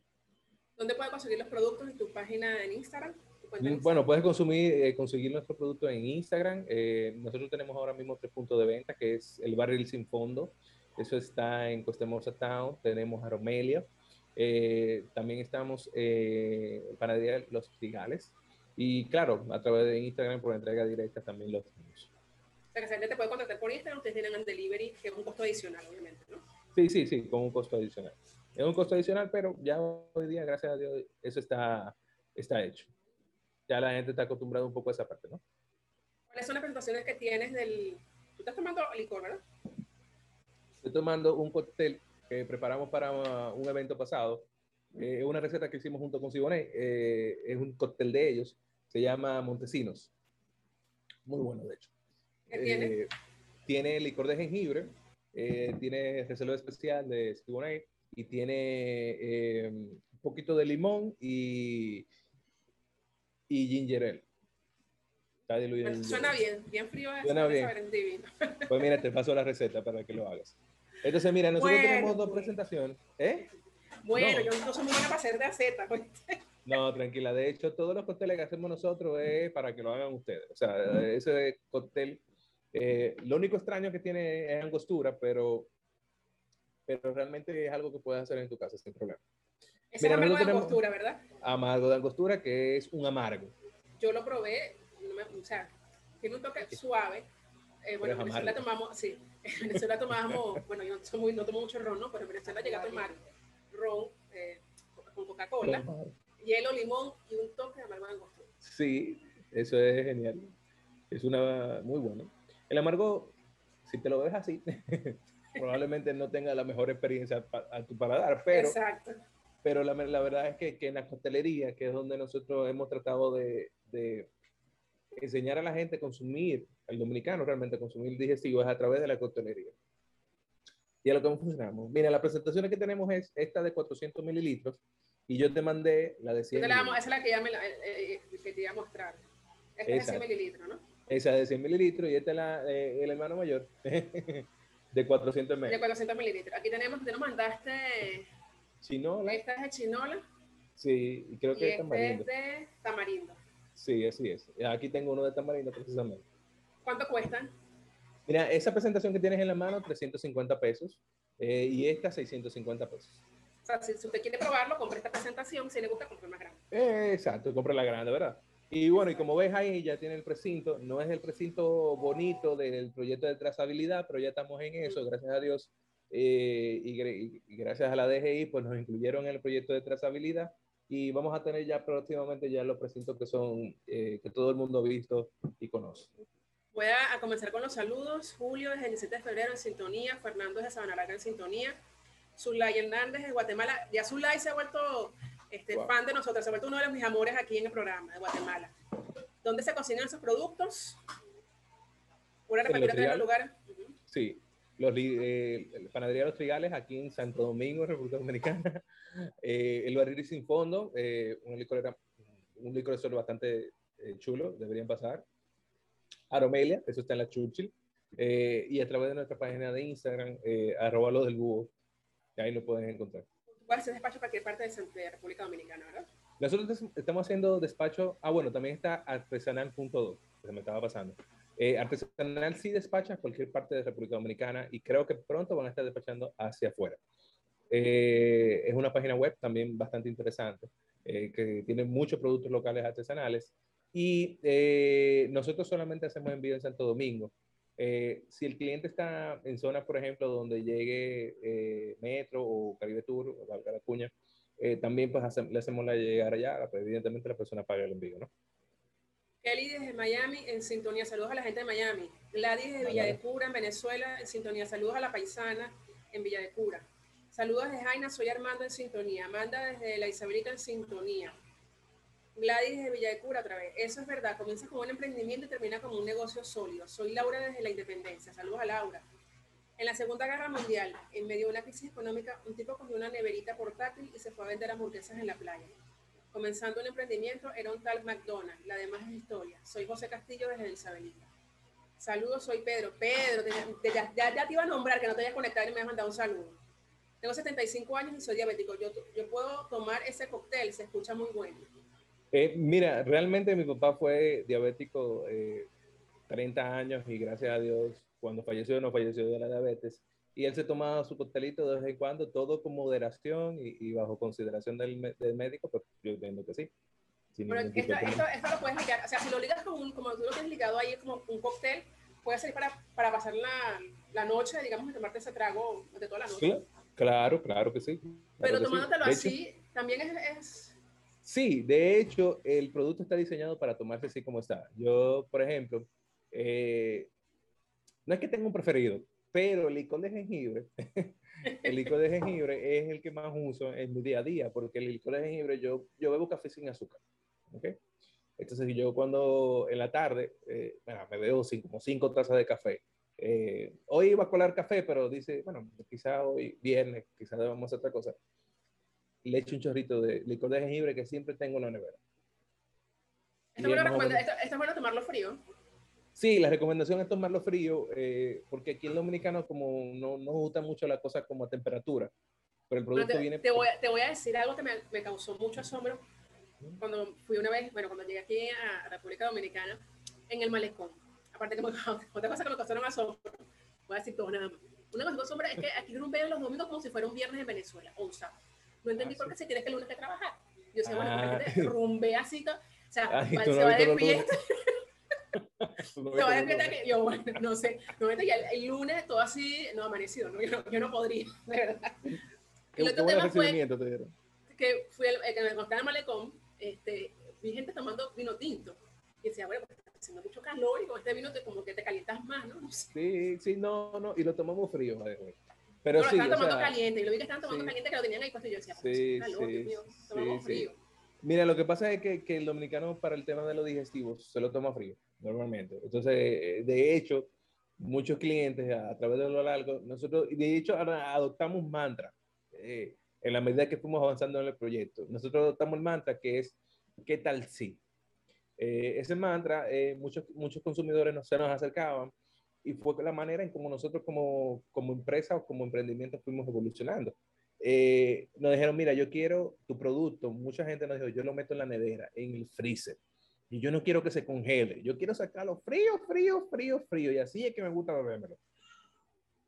¿Dónde puedes conseguir los productos en tu página en Instagram? Mm, bueno, puedes consumir, eh, conseguir nuestro producto en Instagram. Eh, nosotros tenemos ahora mismo tres puntos de venta, que es el barril sin fondo, eso está en Costa Hermosa Town. Tenemos a Romelia. Eh, también estamos Panadería Los Trigales. Y claro, a través de Instagram por entrega directa también los tenemos. Sea, que gente te puede contactar por Instagram, ustedes tienen el delivery, que es un costo adicional, obviamente, ¿no? Sí, sí, sí, con un costo adicional. Es un costo adicional, pero ya hoy día, gracias a Dios, eso está, está hecho. Ya la gente está acostumbrada un poco a esa parte, ¿no? ¿Cuáles son las presentaciones que tienes del... Tú estás tomando licor, ¿verdad? Estoy tomando un cóctel que preparamos para un evento pasado. Es eh, una receta que hicimos junto con Siboney. Eh, es un cóctel de ellos. Se llama Montesinos. Muy bueno, de hecho. ¿Qué tiene? Eh, tiene licor de jengibre, eh, tiene reserva especial de Siboney y tiene un poquito de limón y, y ginger ale. Está diluido suena bien, bien frío. Suena bien. Pues mira, te paso la receta para que lo hagas. Entonces, mira, nosotros bueno, tenemos dos presentaciones. ¿Eh? Bueno, no. yo no soy muy buena para hacer de aceta. Pues. No, tranquila. De hecho, todos los cócteles que hacemos nosotros es para que lo hagan ustedes. O sea, ese cóctel, eh, lo único extraño que tiene es angostura, pero, pero realmente es algo que puedes hacer en tu casa sin problema. Es Mira, amargo de angostura, ¿verdad? Amargo de angostura, que es un amargo. Yo lo probé, no me, o sea, tiene un toque suave. Eh, bueno, en Venezuela tomamos, sí, en Venezuela tomábamos, bueno, yo no, muy, no tomo mucho ron, ¿no? Pero en Venezuela llegué a tomar ron eh, con Coca-Cola, hielo, limón y un toque de amargo de angostura. Sí, eso es genial. Es una muy bueno. El amargo, si te lo ves así, probablemente no tenga la mejor experiencia a tu paladar, pero, Exacto. pero la, la verdad es que, que, en la costelería, que es donde nosotros hemos tratado de, de enseñar a la gente a consumir, al dominicano realmente a consumir digestivos es a través de la coctelería. Y a lo que funcionamos. Mira, las presentaciones que tenemos es esta de 400 mililitros y yo te mandé la de 100 mililitros. Esa es la que, ya me la, eh, eh, que te iba a mostrar. Esta es de 100 mililitros, ¿no? Esa de 100 mililitros y esta es la, eh, el hermano mayor de 400 mililitros. De 400 mililitros. Aquí tenemos, te nos mandaste... Chinola. Esta es de chinola. Sí, y creo que y es tamarindo. Este es de tamarindo. Sí, así es. Aquí tengo uno de tamarindo precisamente. ¿Cuánto cuestan? Mira, esa presentación que tienes en la mano, 350 pesos. Eh, y esta, 650 pesos. O sea, si usted quiere probarlo, compre esta presentación. Si le gusta, compre más grande. Eh, exacto, compre la grande, ¿verdad? Y bueno, y como ves ahí, ya tiene el precinto. No es el precinto bonito del proyecto de trazabilidad, pero ya estamos en eso, gracias a Dios. Eh, y, gracias a la DGI, pues nos incluyeron en el proyecto de trazabilidad y vamos a tener ya próximamente ya los precintos que son, eh, que todo el mundo ha visto y conoce. Voy a, comenzar con los saludos. Julio desde el 17 de febrero en sintonía, Fernando desde Sabanaraga en sintonía, Zulay Hernández de Guatemala. Ya Zulay se ha vuelto este, fan de nosotros, se ha vuelto uno de mis amores aquí en el programa de Guatemala. ¿Dónde se cocinan sus productos? ¿Una repetir en el lugar? Sí, los eh, Panadería Los Trigales aquí en Santo Domingo, República Dominicana. Eh, el Barril Sin Fondo, eh, un, licor era, un licor de bastante eh, chulo, deberían pasar. Aromelia, eso está en la Churchill. y a través de nuestra página de Instagram, arroba lo del búho, ahí lo pueden encontrar. ¿Cuál es el despacho para cualquier parte de, República Dominicana, verdad? Nosotros estamos haciendo despacho, ah bueno, también está artesanal.do, que me estaba pasando. Eh, artesanal sí despacha a cualquier parte de República Dominicana y creo que pronto van a estar despachando hacia afuera. Eh, es una página web también bastante interesante, eh, que tiene muchos productos locales artesanales y nosotros solamente hacemos envío en Santo Domingo. Si el cliente está en zonas, por ejemplo, donde llegue Metro o Caribe Tour o Valga la Cuña, también pues le hacemos la llegar allá, pues, evidentemente la persona paga el envío, ¿no? Kelly desde Miami, en sintonía. Saludos a la gente de Miami. Gladys desde Villa de Cura, en Venezuela, en sintonía. Saludos a la paisana en Villa de Cura. Saludos desde Jaina, soy Armando en sintonía. Amanda desde la Isabelita en sintonía. Gladys de Cura otra vez. Eso es verdad. Comienza como un emprendimiento y termina como un negocio sólido. Soy Laura desde la Independencia. Saludos a Laura. En la Segunda Guerra Mundial, en medio de una crisis económica, un tipo cogió una neverita portátil y se fue a vender hamburguesas en la playa comenzando un emprendimiento, era un tal McDonald's. La demás es historia. Soy José Castillo desde Isabelita. Saludos, soy Pedro. Pedro, ya, ya, te iba a nombrar, que no te hayas conectado y me has mandado un saludo. Tengo 75 años y soy diabético. Yo, yo puedo tomar ese cóctel, se escucha muy bueno. Eh, mira, realmente mi papá fue diabético eh, 30 años y gracias a Dios, cuando falleció, no falleció de la diabetes y él se tomaba su coctelito de vez en cuando, todo con moderación y, bajo consideración del, del, médico, pues yo entiendo que sí. Pero esto, esto, lo puedes ligar, o sea, si lo ligas con un, como tú lo tienes ligado ahí como un cóctel, puede ser para, para pasar la, la, noche, digamos, y tomarte ese trago de toda la noche. Sí, claro, claro que sí. Pero tomándotelo así, también es, es... Sí, de hecho, el producto está diseñado para tomarse así como está. Yo, por ejemplo, eh, no es que tenga un preferido, pero el licor de jengibre, el licor de jengibre es el que más uso en mi día a día, porque el licor de jengibre, yo, yo bebo café sin azúcar. ¿okay? Entonces yo cuando en la tarde, eh, me bebo como cinco tazas de café. Eh, hoy iba a colar café, pero dice, bueno, quizá hoy viernes, quizá debamos hacer otra cosa. Le echo un chorrito de licor de jengibre que siempre tengo en la nevera. Esto es bueno tomarlo frío. Sí, la recomendación es tomarlo frío, eh, porque aquí en Dominicano como no nos gusta mucho la cosa como a temperatura, pero el producto te, viene... Te voy, te voy, a decir algo que me, me, causó mucho asombro cuando fui una vez, bueno, cuando llegué aquí a República Dominicana, en el malecón. Aparte que me, otra cosa que me causó un asombro, voy a decir todo nada más. Una cosa que me asombra es que aquí rumbean los domingos como si fuera un viernes en Venezuela o un sábado. No entendí ah, por qué se tiene que el lunes que trabajar. Yo decía, bueno, ah. así, o sea, Ay, se va de fiesta. no que yo, bueno, no sé, no el, el lunes todo así, no amanecido, ¿no? Yo, no, yo no podría, de verdad. Qué, el otro tema fue que fui el, que me conté en el malecón, este, vi gente tomando vino tinto. Y decía, bueno, pues está haciendo mucho calor y con este vino te, como que te calientas más, ¿no? no sé. Sí, sí, no, no, y lo tomamos frío, Pero no, sí, lo estaban tomando sea, caliente, y lo vi que estaban tomando sí, caliente que lo tenían ahí puesto y yo decía, pues, sí, calor, sí, Dios mío, tomamos frío. Mira, lo que pasa es que, que, el dominicano para el tema de los digestivos se lo toma frío, normalmente. Entonces, eh, de hecho, muchos clientes a, través de lo largo, nosotros, de hecho, adoptamos mantra eh, en la medida que fuimos avanzando en el proyecto. Nosotros adoptamos el mantra que es, ¿qué tal si? Eh, ese mantra, muchos, muchos consumidores se nos acercaban y fue la manera en como nosotros como, como empresa o como emprendimiento fuimos evolucionando eh, nos dijeron, mira, yo quiero tu producto. Mucha gente nos dijo, yo lo meto en la nevera, en el freezer. Y yo no quiero que se congele. Yo quiero sacarlo frío, frío, frío, frío. Y así es que me gusta bebérmelo.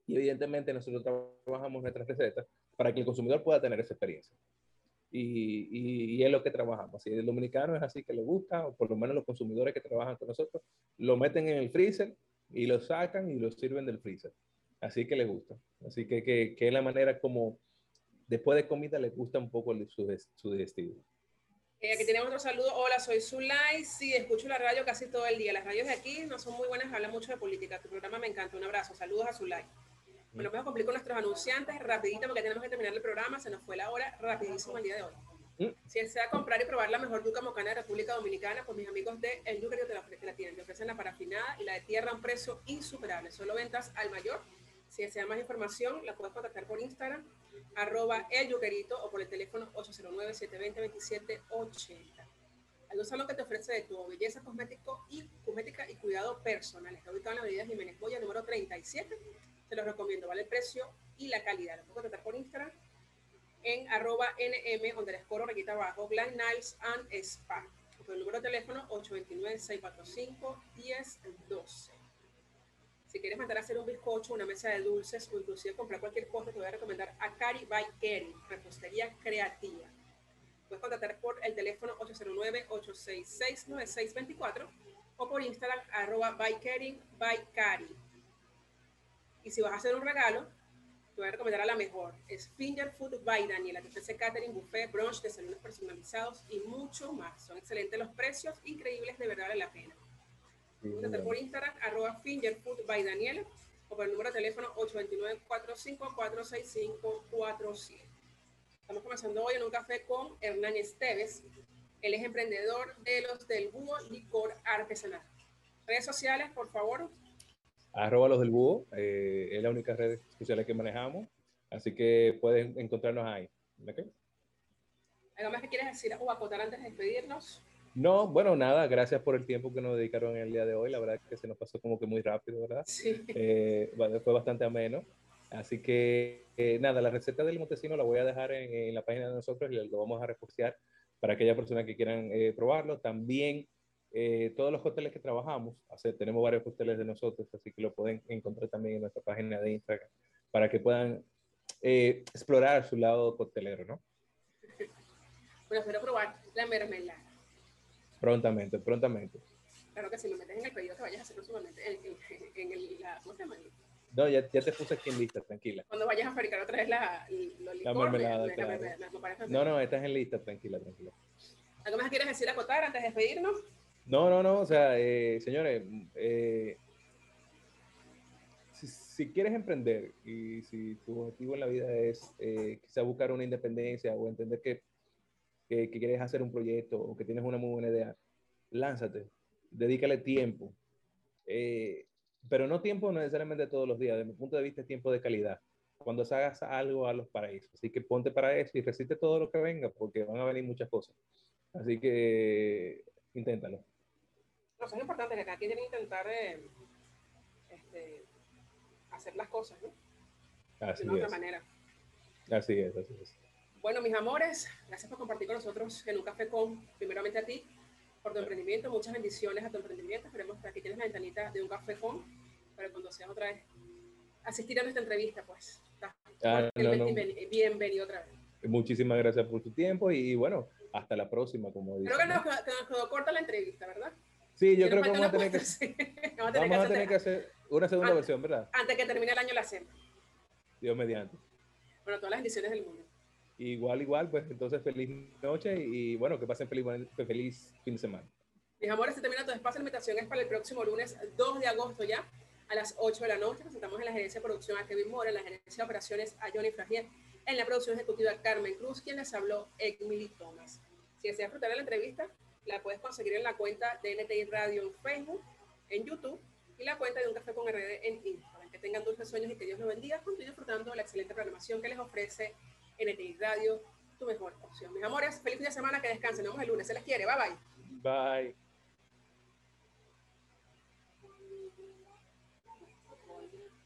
Y evidentemente nosotros trabajamos nuestras recetas para que el consumidor pueda tener esa experiencia. y, y, es lo que trabajamos. Si el dominicano es así que le gusta, o por lo menos los consumidores que trabajan con nosotros, lo meten en el freezer y lo sacan y lo sirven del freezer. Así que les gusta. Así que, que, que es la manera como después de comida les gusta un poco su, su destino. Eh, aquí tenemos otro saludo. Hola, soy Zulay. Sí, escucho la radio casi todo el día. Las radios de aquí no son muy buenas, hablan mucho de política. Tu programa me encanta. Un abrazo. Saludos a Zulay. Bueno, vamos a cumplir con nuestros anunciantes rapidito porque tenemos que terminar el programa. Se nos fue la hora rapidísimo el día de hoy. Si desea comprar y probar la mejor yuca mocana de República Dominicana, pues mis amigos de El Yuca te la, te la tienen. Te ofrecen la parafinada y la de tierra a un precio insuperable. Solo ventas al mayor. Si desea más información, la puedes contactar por Instagram, arroba el yuquerito o por el teléfono 809-720-2780. Hay un salón que te ofrece de tu belleza cosmético y, cosmética y cuidado personal. Está ubicado en la avenida Jiménez Boya, número 37 te lo recomiendo, vale el precio y la calidad. Lo puedo tratar por Instagram en arroba nm, corro requita abajo, Glam Niles and Spa. Con el número de teléfono 829-645-1012. Si quieres mandar a hacer un bizcocho, una mesa de dulces o inclusive comprar cualquier cosa, te voy a recomendar a Cari by Kerry, repostería creativa. Puedes contactar por el teléfono 809-866-9624 o por Instagram arroba by by Cari. Y si vas a hacer un regalo, te voy a recomendar a la mejor. Es Finger Food by Daniela, que ofrece catering, buffet, brunch, desayunos personalizados y mucho más. Son excelentes los precios, increíbles, de verdad vale la pena. Por Instagram, arroba Finger Food by Daniela, o por el número de teléfono 829-454-6547. Estamos comenzando hoy en un café con Hernán Esteves. Él es emprendedor de los del Búho Licor Artesanal. Redes sociales, por favor arroba los del búho, eh, es la única red social que manejamos, así que pueden encontrarnos ahí. ¿Algo más que quieres decir o acotar antes de despedirnos? No, bueno, nada, gracias por el tiempo que nos dedicaron el día de hoy, la verdad que se nos pasó como que muy rápido, ¿verdad? Sí. Eh, fue bastante ameno. Así que eh, nada, la receta del montesino la voy a dejar en, la página de nosotros y lo vamos a repostear para aquellas personas que quieran probarlo. También eh, todos los hoteles que trabajamos, tenemos varios hoteles de nosotros, así que lo pueden encontrar también en nuestra página de Instagram para que puedan eh, explorar su lado hotelero, ¿no? Bueno, espero probar la mermelada. Prontamente, prontamente. Claro que si me metes en el pedido que vayas a hacer próximamente, en, en, el, la, ¿cómo se llama? No, ya, ya, te puse aquí en lista, tranquila. Cuando vayas a fabricar otra vez la, la mermelada. no, no, estás en lista, tranquila, tranquila. ¿Algo más quieres decir acotar antes de despedirnos? No, no, no, o sea, eh, señores, eh, si, quieres emprender y si tu objetivo en la vida es eh, quizá buscar una independencia o entender que, que, quieres hacer un proyecto o que tienes una muy buena idea, lánzate, dedícale tiempo. pero no tiempo necesariamente todos los días, desde mi punto de vista es tiempo de calidad. Cuando hagas algo a los paraísos. Así que ponte para eso y resiste todo lo que venga, porque van a venir muchas cosas. Así que inténtalo. No, es importante, que cada quien tiene que intentar eh, este, hacer las cosas, ¿no? Así de otra manera. Así es, así es. Bueno, mis amores, gracias por compartir con nosotros en un café con, primeramente a ti, por tu emprendimiento. Muchas bendiciones a tu emprendimiento. Esperemos que aquí tienes la ventanita de un café con, para cuando seas otra vez asistir a nuestra entrevista, pues. Ah, bienvenido otra vez. Muchísimas gracias por tu tiempo y, bueno, hasta la próxima, como dices. Creo que nos, que nos quedó corta la entrevista, ¿verdad? Sí, yo creo que vamos a tener que, vamos a tener, que, hacer una segunda versión, ¿verdad? Antes que termine el año la hacemos. Dios mediante. Bueno, todas las bendiciones del mundo. Igual, igual, pues entonces feliz noche y, bueno, que pasen feliz, feliz fin de semana. Mis amores, se termina tu espacio. La invitación es para el próximo lunes 2 de agosto ya, a las 8 de la noche. Presentamos en la gerencia de producción a Kevin Mora, en la gerencia de operaciones a Johnny Fragier, en la producción ejecutiva Carmen Cruz, quien les habló, Emily Thomas. Si deseas disfrutar de la entrevista, la puedes conseguir en la cuenta de NTI Radio en Facebook, en YouTube y la cuenta de Un Café con RD en Instagram. Que tengan dulces sueños y que Dios los bendiga. Continúen disfrutando de la excelente programación que les ofrece NTI Radio, tu mejor opción. Mis amores, feliz fin de semana, que descansen. Nos vemos el lunes. Se les quiere. Bye bye. Bye.